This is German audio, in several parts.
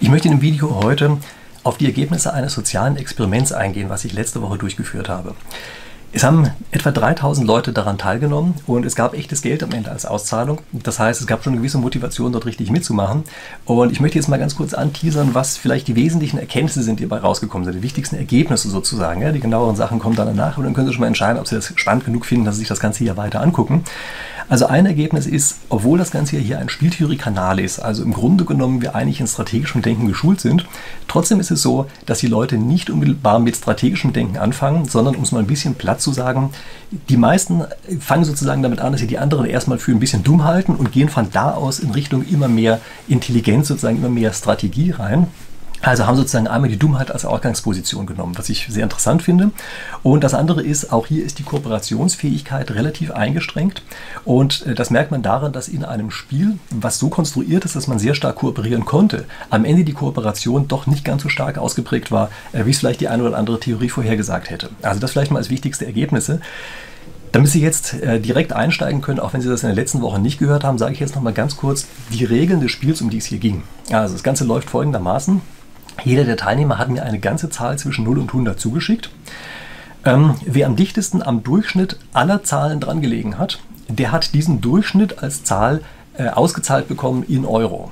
Ich möchte in dem Video heute auf die Ergebnisse eines sozialen Experiments eingehen, was ich letzte Woche durchgeführt habe. Es haben etwa 3000 Leute daran teilgenommen und es gab echtes Geld am Ende als Auszahlung. Das heißt, es gab schon eine gewisse Motivation, dort richtig mitzumachen. Und ich möchte jetzt mal ganz kurz anteasern, was vielleicht die wesentlichen Erkenntnisse sind, die dabei rausgekommen sind, die wichtigsten Ergebnisse sozusagen. Ja, die genaueren Sachen kommen dann danach und dann können Sie schon mal entscheiden, ob Sie das spannend genug finden, dass Sie sich das Ganze hier weiter angucken. Also ein Ergebnis ist, obwohl das Ganze hier ein Spieltheorie-Kanal ist, also im Grunde genommen wir eigentlich in strategischem Denken geschult sind, trotzdem ist es so, dass die Leute nicht unmittelbar mit strategischem Denken anfangen, sondern um es mal ein bisschen platt zu sagen, die meisten fangen sozusagen damit an, dass sie die anderen erstmal für ein bisschen dumm halten und gehen von da aus in Richtung immer mehr Intelligenz, sozusagen immer mehr Strategie rein. Also haben sozusagen einmal die Dummheit als Ausgangsposition genommen, was ich sehr interessant finde. Und das andere ist, auch hier ist die Kooperationsfähigkeit relativ eingeschränkt. Und äh, das merkt man daran, dass in einem Spiel, was so konstruiert ist, dass man sehr stark kooperieren konnte, am Ende die Kooperation doch nicht ganz so stark ausgeprägt war, äh, wie es vielleicht die eine oder andere Theorie vorhergesagt hätte. Also das vielleicht mal als wichtigste Ergebnisse. Damit Sie jetzt äh, direkt einsteigen können, auch wenn Sie das in der letzten Woche nicht gehört haben, sage ich jetzt noch mal ganz kurz die Regeln des Spiels, um die es hier ging. Also das Ganze läuft folgendermaßen. Jeder der Teilnehmer hat mir eine ganze Zahl zwischen 0 und 100 zugeschickt. Ähm, wer am dichtesten am Durchschnitt aller Zahlen dran gelegen hat, der hat diesen Durchschnitt als Zahl äh, ausgezahlt bekommen in Euro.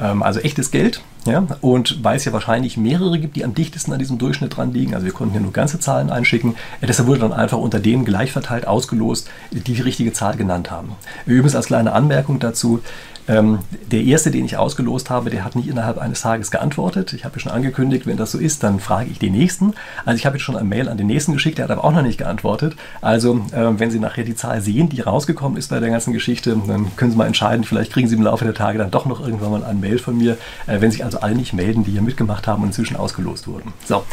Ähm, also echtes Geld. Ja? Und weil es ja wahrscheinlich mehrere gibt, die am dichtesten an diesem Durchschnitt dran liegen, also wir konnten ja nur ganze Zahlen einschicken, äh, deshalb wurde dann einfach unter denen gleich verteilt ausgelost, die die richtige Zahl genannt haben. Übrigens als kleine Anmerkung dazu, ähm, der erste, den ich ausgelost habe, der hat nicht innerhalb eines Tages geantwortet. Ich habe schon angekündigt, wenn das so ist, dann frage ich den nächsten. Also ich habe jetzt schon ein Mail an den nächsten geschickt, der hat aber auch noch nicht geantwortet. Also äh, wenn Sie nachher die Zahl sehen, die rausgekommen ist bei der ganzen Geschichte, dann können Sie mal entscheiden, vielleicht kriegen Sie im Laufe der Tage dann doch noch irgendwann mal ein Mail von mir, äh, wenn sich also alle nicht melden, die hier mitgemacht haben und inzwischen ausgelost wurden. So.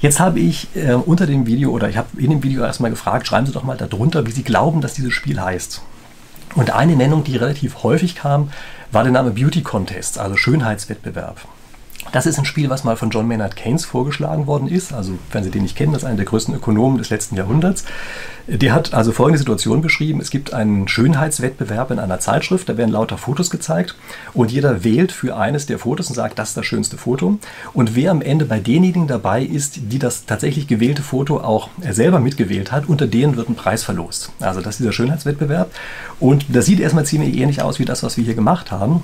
Jetzt habe ich äh, unter dem Video oder ich habe in dem Video erstmal gefragt, schreiben Sie doch mal darunter, wie Sie glauben, dass dieses Spiel heißt. Und eine Nennung, die relativ häufig kam, war der Name Beauty Contest, also Schönheitswettbewerb. Das ist ein Spiel, was mal von John Maynard Keynes vorgeschlagen worden ist. Also, wenn Sie den nicht kennen, das ist einer der größten Ökonomen des letzten Jahrhunderts. Der hat also folgende Situation beschrieben. Es gibt einen Schönheitswettbewerb in einer Zeitschrift, da werden lauter Fotos gezeigt und jeder wählt für eines der Fotos und sagt, das ist das schönste Foto. Und wer am Ende bei denjenigen dabei ist, die das tatsächlich gewählte Foto auch selber mitgewählt hat, unter denen wird ein Preis verlost. Also das ist dieser Schönheitswettbewerb. Und das sieht erstmal ziemlich ähnlich aus wie das, was wir hier gemacht haben.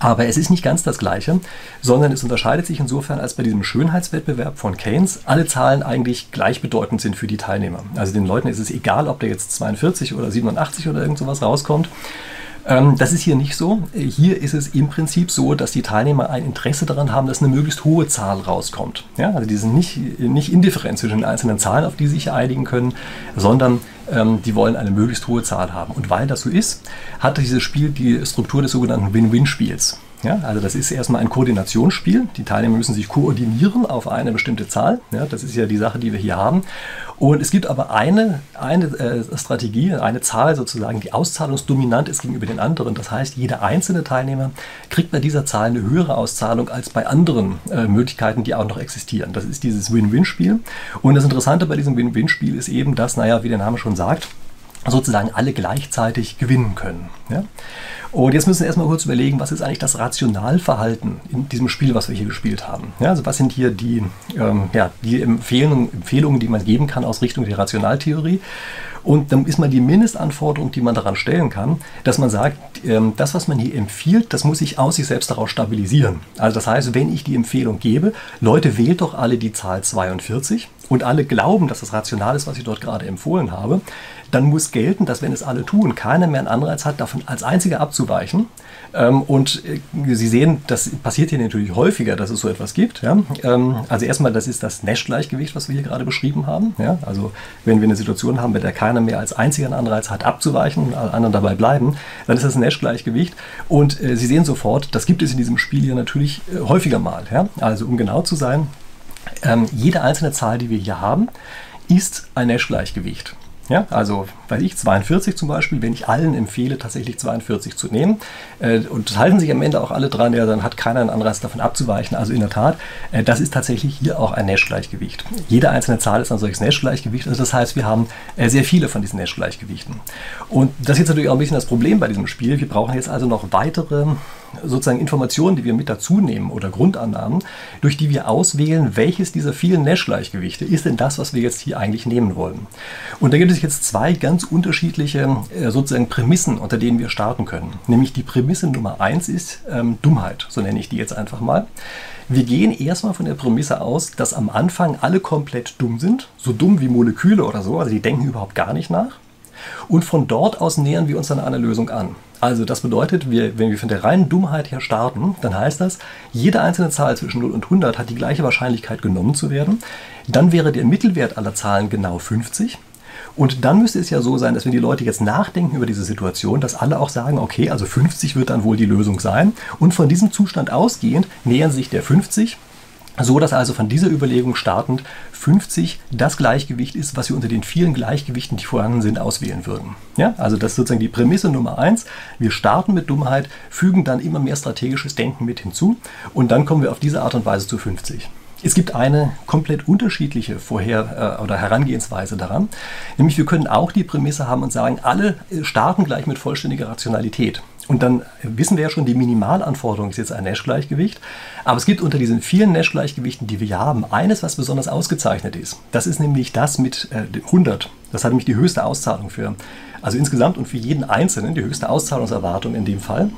Aber es ist nicht ganz das Gleiche, sondern es unterscheidet sich insofern, als bei diesem Schönheitswettbewerb von Keynes alle Zahlen eigentlich gleichbedeutend sind für die Teilnehmer. Also den Leuten ist es egal, ob der jetzt 42 oder 87 oder irgend sowas rauskommt. Ähm, das ist hier nicht so. Hier ist es im Prinzip so, dass die Teilnehmer ein Interesse daran haben, dass eine möglichst hohe Zahl rauskommt. Ja, also die sind nicht, nicht indifferent zwischen den einzelnen Zahlen, auf die sie sich einigen können, sondern ähm, die wollen eine möglichst hohe Zahl haben. Und weil das so ist, hat dieses Spiel die Struktur des sogenannten Win-Win-Spiels. Ja, also das ist erstmal ein Koordinationsspiel. Die Teilnehmer müssen sich koordinieren auf eine bestimmte Zahl. Ja, das ist ja die Sache, die wir hier haben. Und es gibt aber eine, eine äh, Strategie, eine Zahl sozusagen, die auszahlungsdominant ist gegenüber den anderen. Das heißt, jeder einzelne Teilnehmer kriegt bei dieser Zahl eine höhere Auszahlung als bei anderen äh, Möglichkeiten, die auch noch existieren. Das ist dieses Win-Win-Spiel. Und das Interessante bei diesem Win-Win-Spiel ist eben, dass, naja, wie der Name schon sagt, sozusagen alle gleichzeitig gewinnen können. Ja? Und jetzt müssen wir erstmal kurz überlegen, was ist eigentlich das Rationalverhalten in diesem Spiel, was wir hier gespielt haben. Ja, also was sind hier die, ähm, ja, die Empfehlungen, Empfehlungen, die man geben kann aus Richtung der Rationaltheorie. Und dann ist mal die Mindestanforderung, die man daran stellen kann, dass man sagt, ähm, das, was man hier empfiehlt, das muss sich aus sich selbst daraus stabilisieren. Also das heißt, wenn ich die Empfehlung gebe, Leute, wählt doch alle die Zahl 42 und alle glauben, dass das rational ist, was ich dort gerade empfohlen habe, dann muss gelten, dass wenn es alle tun, keiner mehr einen Anreiz hat, davon als einziger abzuweichen. Ähm, und äh, Sie sehen, das passiert hier natürlich häufiger, dass es so etwas gibt. Ähm, also erstmal, das ist das Nash-Gleichgewicht, was wir hier gerade beschrieben haben. Also wenn wir eine Situation haben, bei der keiner mehr als einziger einen Anreiz hat, abzuweichen und alle anderen dabei bleiben, dann ist das Nash-Gleichgewicht. Und äh, Sie sehen sofort, das gibt es in diesem Spiel hier natürlich äh, häufiger mal. Also um genau zu sein, ähm, jede einzelne Zahl, die wir hier haben, ist ein Nash-Gleichgewicht. Ja, also weiß ich, 42 zum Beispiel, wenn ich allen empfehle, tatsächlich 42 zu nehmen. Äh, und das halten sich am Ende auch alle dran, ja, dann hat keiner einen Anreiz davon abzuweichen. Also in der Tat, äh, das ist tatsächlich hier auch ein Nash-Gleichgewicht. Jede einzelne Zahl ist ein solches Nash-Gleichgewicht. Also das heißt, wir haben äh, sehr viele von diesen Nash-Gleichgewichten. Und das ist jetzt natürlich auch ein bisschen das Problem bei diesem Spiel. Wir brauchen jetzt also noch weitere sozusagen Informationen, die wir mit dazu nehmen oder Grundannahmen, durch die wir auswählen, welches dieser vielen Nash-Gleichgewichte ist denn das, was wir jetzt hier eigentlich nehmen wollen. Und da gibt es jetzt zwei ganz unterschiedliche äh, sozusagen Prämissen, unter denen wir starten können. Nämlich die Prämisse Nummer eins ist ähm, Dummheit, so nenne ich die jetzt einfach mal. Wir gehen erstmal von der Prämisse aus, dass am Anfang alle komplett dumm sind, so dumm wie Moleküle oder so, also die denken überhaupt gar nicht nach. Und von dort aus nähern wir uns dann einer Lösung an. Also das bedeutet, wir, wenn wir von der reinen Dummheit her starten, dann heißt das, jede einzelne Zahl zwischen 0 und 100 hat die gleiche Wahrscheinlichkeit genommen zu werden. Dann wäre der Mittelwert aller Zahlen genau 50. Und dann müsste es ja so sein, dass wenn die Leute jetzt nachdenken über diese Situation, dass alle auch sagen, okay, also 50 wird dann wohl die Lösung sein. Und von diesem Zustand ausgehend nähern sich der 50 so dass also von dieser Überlegung startend 50 das Gleichgewicht ist, was wir unter den vielen Gleichgewichten, die vorhanden sind, auswählen würden. Ja, also das ist sozusagen die Prämisse Nummer eins. Wir starten mit Dummheit, fügen dann immer mehr strategisches Denken mit hinzu und dann kommen wir auf diese Art und Weise zu 50. Es gibt eine komplett unterschiedliche Vorher- äh, oder Herangehensweise daran. Nämlich wir können auch die Prämisse haben und sagen, alle starten gleich mit vollständiger Rationalität. Und dann wissen wir ja schon, die Minimalanforderung ist jetzt ein Nash-Gleichgewicht. Aber es gibt unter diesen vielen Nash-Gleichgewichten, die wir hier haben, eines, was besonders ausgezeichnet ist. Das ist nämlich das mit äh, 100. Das hat nämlich die höchste Auszahlung für, also insgesamt und für jeden Einzelnen, die höchste Auszahlungserwartung in dem Fall.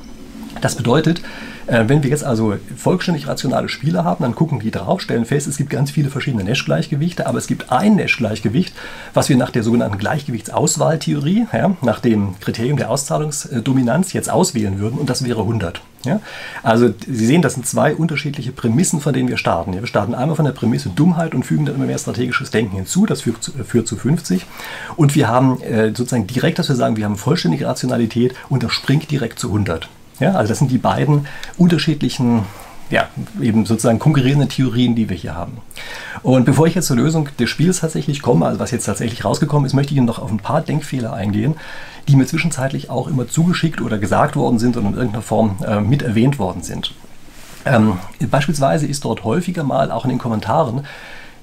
Das bedeutet, äh, wenn wir jetzt also vollständig rationale Spiele haben, dann gucken die drauf, stellen fest, es gibt ganz viele verschiedene Nash-Gleichgewichte, aber es gibt ein Nash-Gleichgewicht, was wir nach der sogenannten Gleichgewichtsauswahltheorie, ja, nach dem Kriterium der Auszahlungsdominanz jetzt auswählen würden und das wäre 100. Ja? Also Sie sehen, das sind zwei unterschiedliche Prämissen, von denen wir starten. Wir starten einmal von der Prämisse Dummheit und fügen dann immer mehr strategisches Denken hinzu, das führt zu, führt zu 50. Und wir haben äh, sozusagen direkt, dass wir sagen, wir haben vollständige Rationalität und das springt direkt zu 100. Ja, also das sind die beiden unterschiedlichen, ja, eben sozusagen konkurrierenden Theorien, die wir hier haben. Und bevor ich jetzt zur Lösung des Spiels tatsächlich komme, also was jetzt tatsächlich rausgekommen ist, möchte ich noch auf ein paar Denkfehler eingehen, die mir zwischenzeitlich auch immer zugeschickt oder gesagt worden sind und in irgendeiner Form äh, mit erwähnt worden sind. Ähm, beispielsweise ist dort häufiger mal auch in den Kommentaren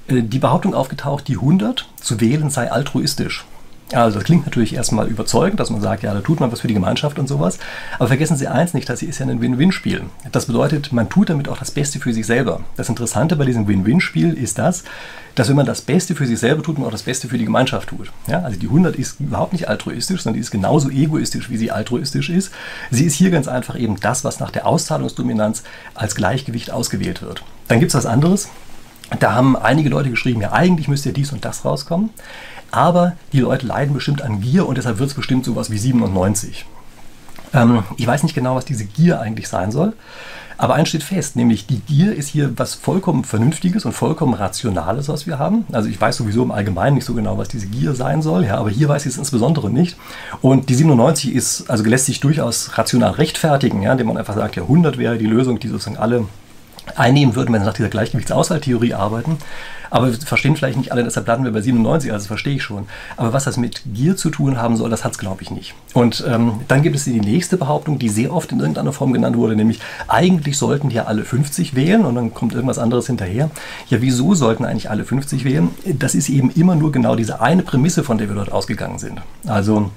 äh, die Behauptung aufgetaucht, die 100 zu wählen sei altruistisch. Also das klingt natürlich erstmal überzeugend, dass man sagt, ja, da tut man was für die Gemeinschaft und sowas. Aber vergessen Sie eins nicht, das hier ist ja ein Win-Win-Spiel. Das bedeutet, man tut damit auch das Beste für sich selber. Das Interessante bei diesem Win-Win-Spiel ist das, dass wenn man das Beste für sich selber tut, man auch das Beste für die Gemeinschaft tut. Ja, also die 100 ist überhaupt nicht altruistisch, sondern die ist genauso egoistisch, wie sie altruistisch ist. Sie ist hier ganz einfach eben das, was nach der Auszahlungsdominanz als Gleichgewicht ausgewählt wird. Dann gibt es was anderes. Da haben einige Leute geschrieben, ja, eigentlich müsste dies und das rauskommen. Aber die Leute leiden bestimmt an Gier und deshalb wird es bestimmt sowas wie 97. Ähm, ich weiß nicht genau, was diese Gier eigentlich sein soll. Aber eins steht fest, nämlich die Gier ist hier was vollkommen Vernünftiges und vollkommen Rationales, was wir haben. Also ich weiß sowieso im Allgemeinen nicht so genau, was diese Gier sein soll, ja, aber hier weiß ich es insbesondere nicht. Und die 97 ist, also lässt sich durchaus rational rechtfertigen, ja, indem man einfach sagt, ja, 100 wäre die Lösung, die sozusagen alle einnehmen würden, wenn sie nach dieser Gleichgewichtsauswahltheorie arbeiten. Aber wir verstehen vielleicht nicht alle, deshalb landen wir bei 97, also verstehe ich schon. Aber was das mit Gier zu tun haben soll, das hat es, glaube ich, nicht. Und ähm, dann gibt es die nächste Behauptung, die sehr oft in irgendeiner Form genannt wurde, nämlich eigentlich sollten ja alle 50 wählen und dann kommt irgendwas anderes hinterher. Ja, wieso sollten eigentlich alle 50 wählen? Das ist eben immer nur genau diese eine Prämisse, von der wir dort ausgegangen sind. Also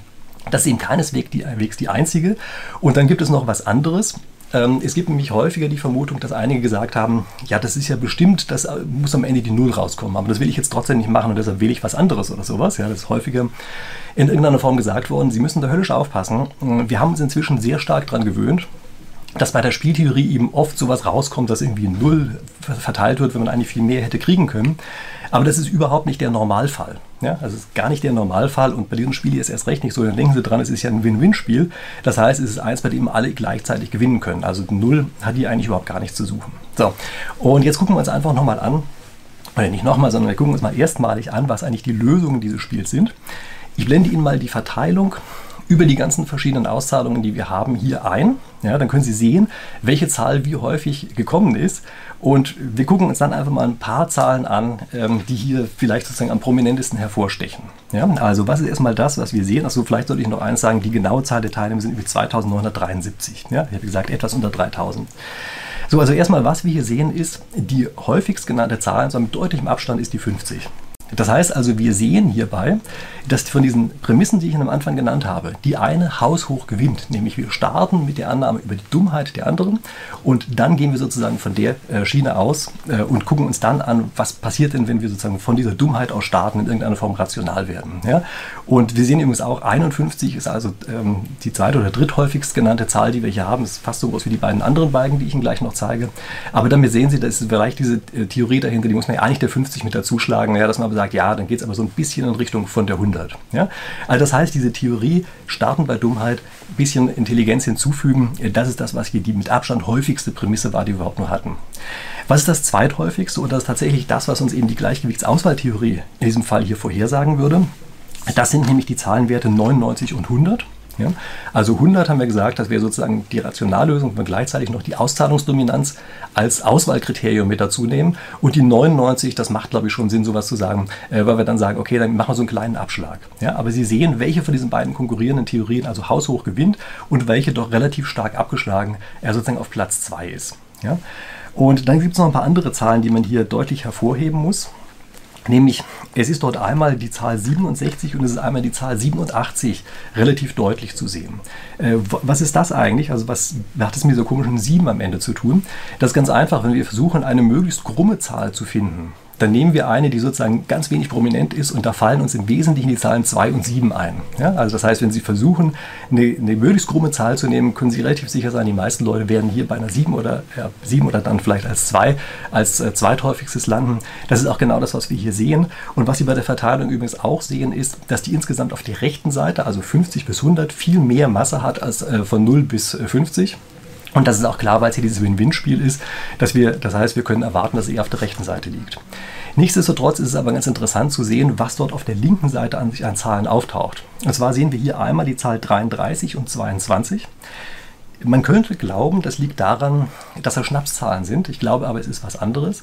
das ist eben keineswegs die, die einzige. Und dann gibt es noch was anderes. Ähm, es gibt nämlich häufiger die Vermutung, dass einige gesagt haben, ja, das ist ja bestimmt, das äh, muss am Ende die Null rauskommen, aber das will ich jetzt trotzdem nicht machen und deshalb wähle ich was anderes oder sowas. Ja, das ist häufiger in irgendeiner Form gesagt worden. Sie müssen da höllisch aufpassen. Wir haben uns inzwischen sehr stark daran gewöhnt, dass bei der Spieltheorie eben oft sowas rauskommt, dass irgendwie Null verteilt wird, wenn man eigentlich viel mehr hätte kriegen können. Aber das ist überhaupt nicht der Normalfall. Ja, also es ist gar nicht der Normalfall und bei diesem Spiel ist erst recht nicht so. Dann denken Sie dran, es ist ja ein Win-Win-Spiel. Das heißt, es ist eins, bei dem alle gleichzeitig gewinnen können. Also Null hat hier eigentlich überhaupt gar nichts zu suchen. So, und jetzt gucken wir uns einfach nochmal an, oder nicht nochmal, sondern wir gucken uns mal erstmalig an, was eigentlich die Lösungen dieses Spiels sind. Ich blende Ihnen mal die Verteilung über die ganzen verschiedenen Auszahlungen, die wir haben, hier ein. Ja, dann können Sie sehen, welche Zahl wie häufig gekommen ist. Und wir gucken uns dann einfach mal ein paar Zahlen an, ähm, die hier vielleicht sozusagen am prominentesten hervorstechen. Ja, also was ist erstmal das, was wir sehen? Also vielleicht sollte ich noch eins sagen, die genaue Zahl der Teilnehmer sind über 2973. Ja, ich habe gesagt, etwas unter 3000. So, also erstmal, was wir hier sehen, ist, die häufigst genannte Zahl, also mit deutlichem Abstand, ist die 50. Das heißt also, wir sehen hierbei, dass von diesen Prämissen, die ich am Anfang genannt habe, die eine haushoch gewinnt. Nämlich wir starten mit der Annahme über die Dummheit der anderen und dann gehen wir sozusagen von der äh, Schiene aus äh, und gucken uns dann an, was passiert denn, wenn wir sozusagen von dieser Dummheit aus starten, in irgendeiner Form rational werden. Ja? Und wir sehen übrigens auch, 51 ist also ähm, die zweite oder dritthäufigst genannte Zahl, die wir hier haben. ist fast so groß wie die beiden anderen Balken, die ich Ihnen gleich noch zeige. Aber damit sehen Sie, da ist vielleicht diese äh, Theorie dahinter, die muss man ja eigentlich der 50 mit dazuschlagen, ja, dass man aber sagt, ja, dann geht es aber so ein bisschen in Richtung von der 100. Ja? Also das heißt, diese Theorie, starten bei Dummheit, ein bisschen Intelligenz hinzufügen, äh, das ist das, was hier die mit Abstand häufigste Prämisse war, die wir überhaupt nur hatten. Was ist das zweithäufigste und das ist tatsächlich das, was uns eben die Gleichgewichtsauswahltheorie in diesem Fall hier vorhersagen würde? Das sind nämlich die Zahlenwerte 99 und 100. Ja? Also 100 haben wir gesagt, das wäre sozusagen die Rationallösung, wenn wir gleichzeitig noch die Auszahlungsdominanz als Auswahlkriterium mit dazu nehmen. Und die 99, das macht, glaube ich, schon Sinn, sowas zu sagen, äh, weil wir dann sagen, okay, dann machen wir so einen kleinen Abschlag. Ja? Aber Sie sehen, welche von diesen beiden konkurrierenden Theorien also haushoch gewinnt und welche doch relativ stark abgeschlagen er äh, sozusagen auf Platz 2 ist. Ja? Und dann gibt es noch ein paar andere Zahlen, die man hier deutlich hervorheben muss. Nämlich, es ist dort einmal die Zahl 67 und es ist einmal die Zahl 87 relativ deutlich zu sehen. Äh, was ist das eigentlich? Also, was hat es mit dieser komischen 7 am Ende zu tun? Das ist ganz einfach, wenn wir versuchen, eine möglichst krumme Zahl zu finden dann nehmen wir eine, die sozusagen ganz wenig prominent ist und da fallen uns im Wesentlichen die Zahlen 2 und 7 ein. Ja, also das heißt, wenn Sie versuchen, eine, eine, möglichst krumme Zahl zu nehmen, können Sie relativ sicher sein, die meisten Leute werden hier bei einer 7 oder, ja, 7 oder dann vielleicht als 2 als äh, zweithäufigstes landen. Das ist auch genau das, was wir hier sehen. Und was Sie bei der Verteilung übrigens auch sehen, ist, dass die insgesamt auf der rechten Seite, also 50 bis 100, viel mehr Masse hat als äh, von 0 bis äh, 50. Und das ist auch klar, weil es hier dieses Win-Win-Spiel ist, dass wir, das heißt, wir können erwarten, dass er auf der rechten Seite liegt. Nichtsdestotrotz ist es aber ganz interessant zu sehen, was dort auf der linken Seite an sich an Zahlen auftaucht. Und zwar sehen wir hier einmal die Zahl 33 und 22. Man könnte glauben, das liegt daran, dass das Schnapszahlen sind. Ich glaube aber, es ist was anderes.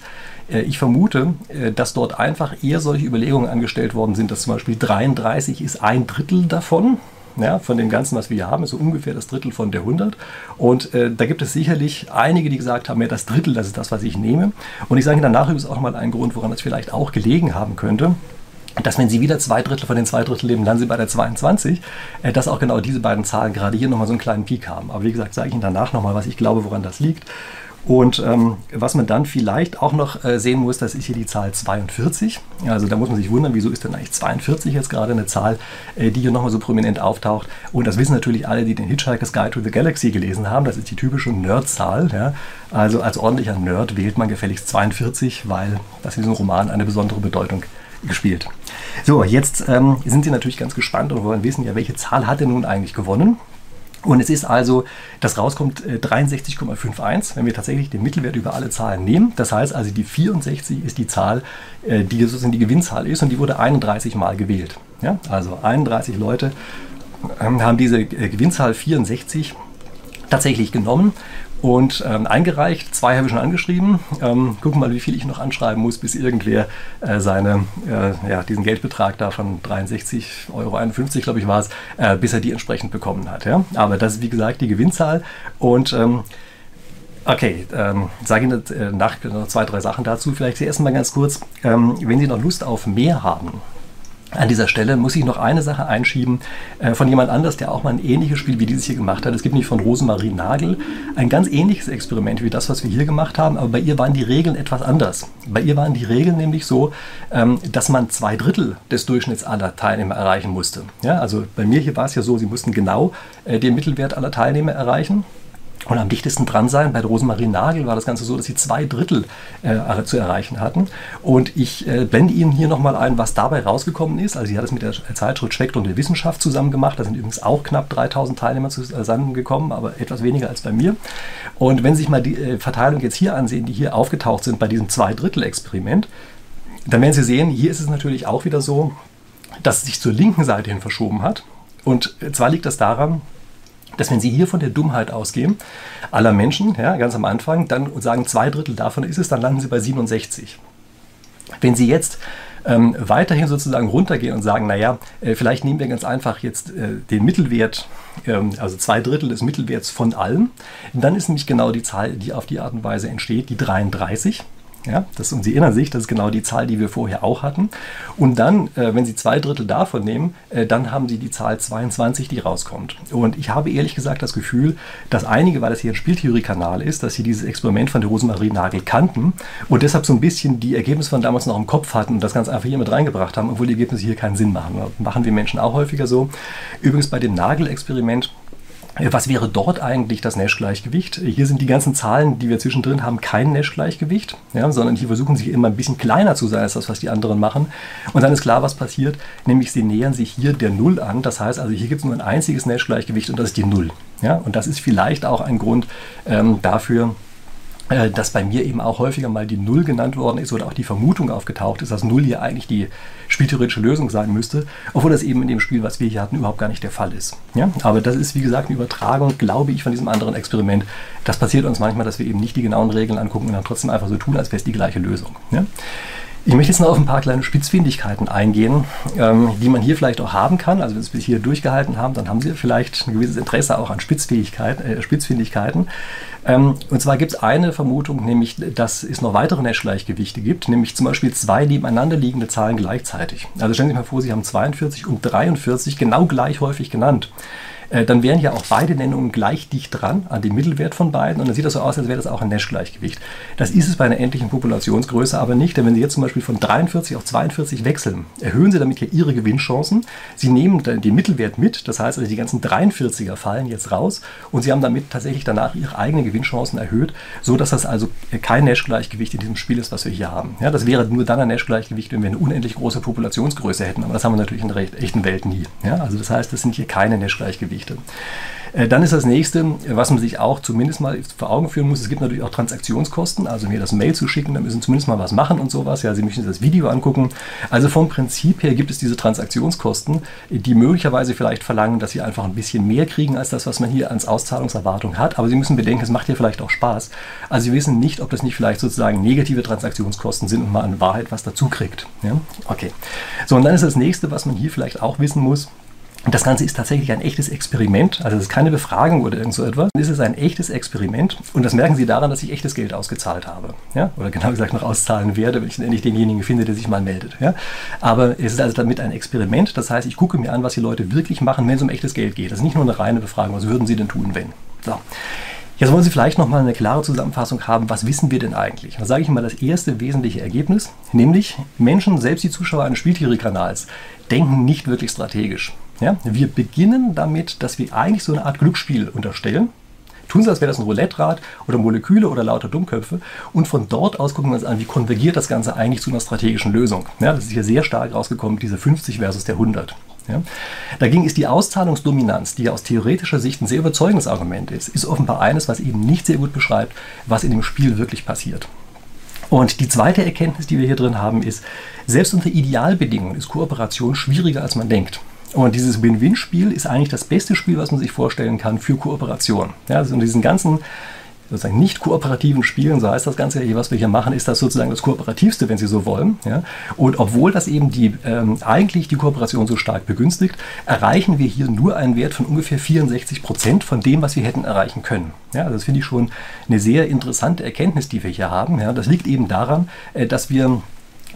Äh, ich vermute, äh, dass dort einfach eher solche Überlegungen angestellt worden sind, dass zum Beispiel 33 ist ein Drittel davon ja, von dem Ganzen, was wir hier haben, ist so ungefähr das Drittel von der 100. Und äh, da gibt es sicherlich einige, die gesagt haben, ja, das Drittel, das ist das, was ich nehme. Und ich sage Ihnen danach übrigens auch mal einen Grund, woran das vielleicht auch gelegen haben könnte dass wenn Sie wieder zwei Drittel von den zwei Drittel leben, dann Sie bei der 22, äh, dass auch genau diese beiden Zahlen gerade hier nochmal so einen kleinen Peak haben. Aber wie gesagt, sage ich Ihnen danach nochmal, was ich glaube, woran das liegt. Und ähm, was man dann vielleicht auch noch äh, sehen muss, das ist hier die Zahl 42. Also da muss man sich wundern, wieso ist denn eigentlich 42 jetzt gerade eine Zahl, äh, die hier nochmal so prominent auftaucht. Und das wissen natürlich alle, die den Hitchhiker's Guide to the Galaxy gelesen haben. Das ist die typische Nerd-Zahl. Ja? Also als ordentlicher Nerd wählt man gefälligst 42, weil das in diesem Roman eine besondere Bedeutung gespielt. So, jetzt ähm, sind Sie natürlich ganz gespannt und wollen wissen, ja, welche Zahl hat denn nun eigentlich gewonnen? Und es ist also, das rauskommt 63,51, äh, wenn wir tatsächlich den Mittelwert über alle Zahlen nehmen. Das heißt also, die 64 ist die Zahl, äh, die sozusagen die Gewinnzahl ist und die wurde 31 Mal gewählt. Ja? Also 31 Leute ähm, haben diese äh, Gewinnzahl 64 tatsächlich genommen und ähm, eingereicht. Zwei habe ich schon angeschrieben. Ähm, gucken mal, wie viel ich noch anschreiben muss, bis irgendwer äh, seine, äh, ja, diesen Geldbetrag da von 63,51 Euro, glaube ich, war es, äh, bis er die entsprechend bekommen hat. Ja? Aber das ist, wie gesagt, die Gewinnzahl. Und ähm, Okay, ähm, sage Ihnen äh, nach noch zwei, drei Sachen dazu. Vielleicht zuerst mal ganz kurz, ähm, wenn Sie noch Lust auf mehr haben, an dieser Stelle muss ich noch eine Sache einschieben äh, von jemand anders, der auch mal ein ähnliches Spiel wie dieses hier gemacht hat. Es gibt nämlich von Rosemarie Nagel ein ganz ähnliches Experiment wie das, was wir hier gemacht haben, aber bei ihr waren die Regeln etwas anders. Bei ihr waren die Regeln nämlich so, ähm, dass man zwei Drittel des Durchschnitts aller Teilnehmer erreichen musste. Ja, also bei mir hier war es ja so, sie mussten genau äh, den Mittelwert aller Teilnehmer erreichen und am dichtesten dran sein. Bei Rosemarie Nagel war das Ganze so, dass sie zwei Drittel äh, zu erreichen hatten. Und ich äh, blende Ihnen hier nochmal ein, was dabei rausgekommen ist. Also sie hat es mit der Zeitschrift Spektrum der Wissenschaft zusammen gemacht. Da sind übrigens auch knapp 3000 Teilnehmer zusammengekommen, aber etwas weniger als bei mir. Und wenn Sie sich mal die äh, Verteilung jetzt hier ansehen, die hier aufgetaucht sind bei diesem Zwei-Drittel-Experiment, dann werden Sie sehen, hier ist es natürlich auch wieder so, dass es sich zur linken Seite hin verschoben hat. Und zwar liegt das daran, dass wenn Sie hier von der Dummheit ausgehen, aller Menschen, ja, ganz am Anfang, dann sagen, zwei Drittel davon ist es, dann landen Sie bei 67. Wenn Sie jetzt ähm, weiterhin sozusagen runtergehen und sagen, naja, äh, vielleicht nehmen wir ganz einfach jetzt äh, den Mittelwert, ähm, also zwei Drittel des Mittelwerts von allem, dann ist nämlich genau die Zahl, die auf die Art und Weise entsteht, die 33. Ja, das, und Sie erinnern sich, das ist genau die Zahl, die wir vorher auch hatten. Und dann, äh, wenn Sie zwei Drittel davon nehmen, äh, dann haben Sie die Zahl 22, die rauskommt. Und ich habe ehrlich gesagt das Gefühl, dass einige, weil das hier ein Spieltheorie-Kanal ist, dass sie dieses Experiment von der Rosemarie Nagel kannten und deshalb so ein bisschen die Ergebnisse von damals noch im Kopf hatten und das ganz einfach hier mit reingebracht haben, obwohl die Ergebnisse hier keinen Sinn machen. Machen wir Menschen auch häufiger so. Übrigens bei dem Nagel-Experiment was wäre dort eigentlich das Nash-Gleichgewicht? Hier sind die ganzen Zahlen, die wir zwischendrin haben, kein Nash-Gleichgewicht, ja, sondern hier versuchen sie immer ein bisschen kleiner zu sein als das, was die anderen machen. Und dann ist klar, was passiert, nämlich sie nähern sich hier der Null an. Das heißt also, hier gibt es nur ein einziges Nash-Gleichgewicht und das ist die Null. Ja, und das ist vielleicht auch ein Grund ähm, dafür, äh, dass bei mir eben auch häufiger mal die Null genannt worden ist oder auch die Vermutung aufgetaucht ist, dass Null hier eigentlich die spieltheoretische Lösung sein müsste, obwohl das eben in dem Spiel, was wir hier hatten, überhaupt gar nicht der Fall ist. Ja? Aber das ist, wie gesagt, eine Übertragung, glaube ich, von diesem anderen Experiment. Das passiert uns manchmal, dass wir eben nicht die genauen Regeln angucken und dann trotzdem einfach so tun, als wäre es die gleiche Lösung. Ja? Ich möchte jetzt noch auf ein paar kleine Spitzfindigkeiten eingehen, ähm, die man hier vielleicht auch haben kann. Also wenn Sie es hier durchgehalten haben, dann haben Sie vielleicht ein gewisses Interesse auch an Spitzfähigkeit, äh, Spitzfindigkeiten. Ähm, und zwar gibt es eine Vermutung, nämlich, dass es noch weitere Nash-Gleichgewichte gibt, nämlich zum Beispiel zwei nebeneinander liegende Zahlen gleichzeitig. Also stellen Sie sich mal vor, Sie haben 42 und 43 genau gleich häufig genannt. Äh, dann wären ja auch beide Nennungen gleich dicht dran an dem Mittelwert von beiden und dann sieht das so aus, als wäre das auch ein Nash-Gleichgewicht. Das ist es bei einer endlichen Populationsgröße aber nicht, denn wenn Sie jetzt zum Beispiel von 43 auf 42 wechseln, erhöhen Sie damit ja Ihre Gewinnchancen. Sie nehmen den Mittelwert mit, das heißt also die ganzen 43er fallen jetzt raus und Sie haben damit tatsächlich danach Ihre eigenen Gewinnchancen erhöht, so dass das also kein Nash-Gleichgewicht in diesem Spiel ist, was wir hier haben. Ja, das wäre nur dann ein Nash-Gleichgewicht, wenn wir eine unendlich große Populationsgröße hätten, aber das haben wir natürlich in der echten Welt nie. Ja, also das heißt, das sind hier keine Nash-Gleichgewichte. Geschichte. Äh, dann ist das nächste, was man sich auch zumindest mal vor Augen führen muss, es gibt natürlich auch Transaktionskosten, also mir das Mail zu schicken, da müssen zumindest mal was machen und sowas. Ja, Sie möchten das Video angucken. Also vom Prinzip her gibt es diese Transaktionskosten, die möglicherweise vielleicht verlangen, dass Sie einfach ein bisschen mehr kriegen als das, was man hier als Auszahlungserwartung hat. Aber Sie müssen bedenken, es macht hier vielleicht auch Spaß. Also Sie wissen nicht, ob das nicht vielleicht sozusagen negative Transaktionskosten sind und man in Wahrheit was dazu kriegt. Ja? Okay. So, und dann ist das nächste, was man hier vielleicht auch wissen muss, das Ganze ist tatsächlich ein echtes Experiment. Also es ist keine Befragung oder irgend so etwas. Es ist ein echtes Experiment. Und das merken Sie daran, dass ich echtes Geld ausgezahlt habe. Ja? Oder genau gesagt noch auszahlen werde, wenn ich endlich denjenigen finde, der sich mal meldet. Ja? Aber es ist also damit ein Experiment. Das heißt, ich gucke mir an, was die Leute wirklich machen, wenn es um echtes Geld geht. Das ist nicht nur eine reine Befragung. Was würden Sie denn tun, wenn? So. Jetzt wollen Sie vielleicht noch mal eine klare Zusammenfassung haben, was wissen wir denn eigentlich? Da sage ich mal das erste wesentliche Ergebnis, nämlich Menschen, selbst die Zuschauer eines Spieltheorie-Kanals, denken nicht wirklich strategisch. Ja? Wir beginnen damit, dass wir eigentlich so eine Art Glücksspiel unterstellen. Tun Sie, als wäre das ein Roulette-Rad oder Moleküle oder lauter Dummköpfe. Und von dort aus gucken wir uns an, wie konvergiert das Ganze eigentlich zu einer strategischen Lösung. Ja, das ist hier sehr stark rausgekommen, diese 50 versus der 100. Ja. Dagegen ist die Auszahlungsdominanz, die aus theoretischer Sicht ein sehr überzeugendes Argument ist, ist offenbar eines, was eben nicht sehr gut beschreibt, was in dem Spiel wirklich passiert. Und die zweite Erkenntnis, die wir hier drin haben, ist, selbst unter Idealbedingungen ist Kooperation schwieriger, als man denkt. Und dieses Win-Win-Spiel ist eigentlich das beste Spiel, was man sich vorstellen kann für Kooperation. Ja, also in diesen ganzen sozusagen nicht kooperativen Spielen, so heißt das Ganze was wir hier machen, ist das sozusagen das kooperativste, wenn Sie so wollen. Ja? Und obwohl das eben die, ähm, eigentlich die Kooperation so stark begünstigt, erreichen wir hier nur einen Wert von ungefähr 64 Prozent von dem, was wir hätten erreichen können. Ja, also das finde ich schon eine sehr interessante Erkenntnis, die wir hier haben. Ja? Das liegt eben daran, äh, dass wir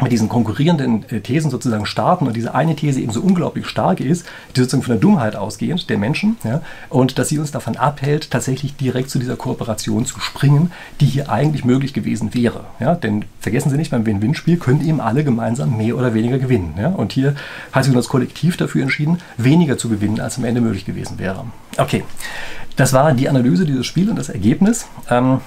mit diesen konkurrierenden äh, Thesen sozusagen starten und diese eine These eben so unglaublich stark ist, die sozusagen von der Dummheit ausgehend der Menschen, ja, und dass sie uns davon abhält, tatsächlich direkt zu dieser Kooperation zu springen, die hier eigentlich möglich gewesen wäre. Ja, denn vergessen Sie nicht, beim Win-Win-Spiel können eben alle gemeinsam mehr oder weniger gewinnen. Ja, und hier hat sich das Kollektiv dafür entschieden, weniger zu gewinnen, als am Ende möglich gewesen wäre. Okay, das war die Analyse dieses Spiels und das Ergebnis. Ähm,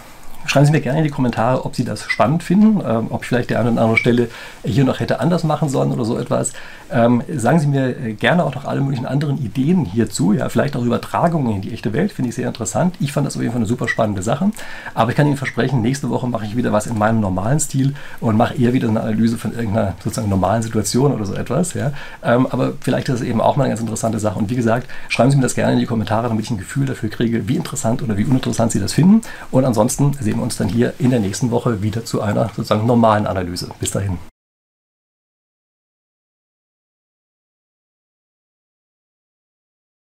schreiben Sie mir gerne in die Kommentare, ob Sie das spannend finden, ähm, ob ich vielleicht der eine oder andere Stelle hier noch hätte anders machen sollen oder so etwas. Ähm, sagen Sie mir äh, gerne auch noch alle möglichen anderen Ideen hierzu, ja, vielleicht auch Übertragungen in die echte Welt, finde ich sehr interessant. Ich fand das auf jeden Fall eine super spannende Sache. Aber ich kann Ihnen versprechen, nächste Woche mache ich wieder was in meinem normalen Stil und mache eher wieder eine Analyse von irgendeiner sozusagen normalen Situation oder so etwas. Ja. Ähm, aber vielleicht ist es eben auch mal eine ganz interessante Sache. Und wie gesagt, schreiben Sie mir das gerne in die Kommentare, damit ich ein Gefühl dafür kriege, wie interessant oder wie uninteressant Sie das finden. Und ansonsten sehen uns dann hier in der nächsten Woche wieder zu einer sozusagen normalen Analyse. Bis dahin.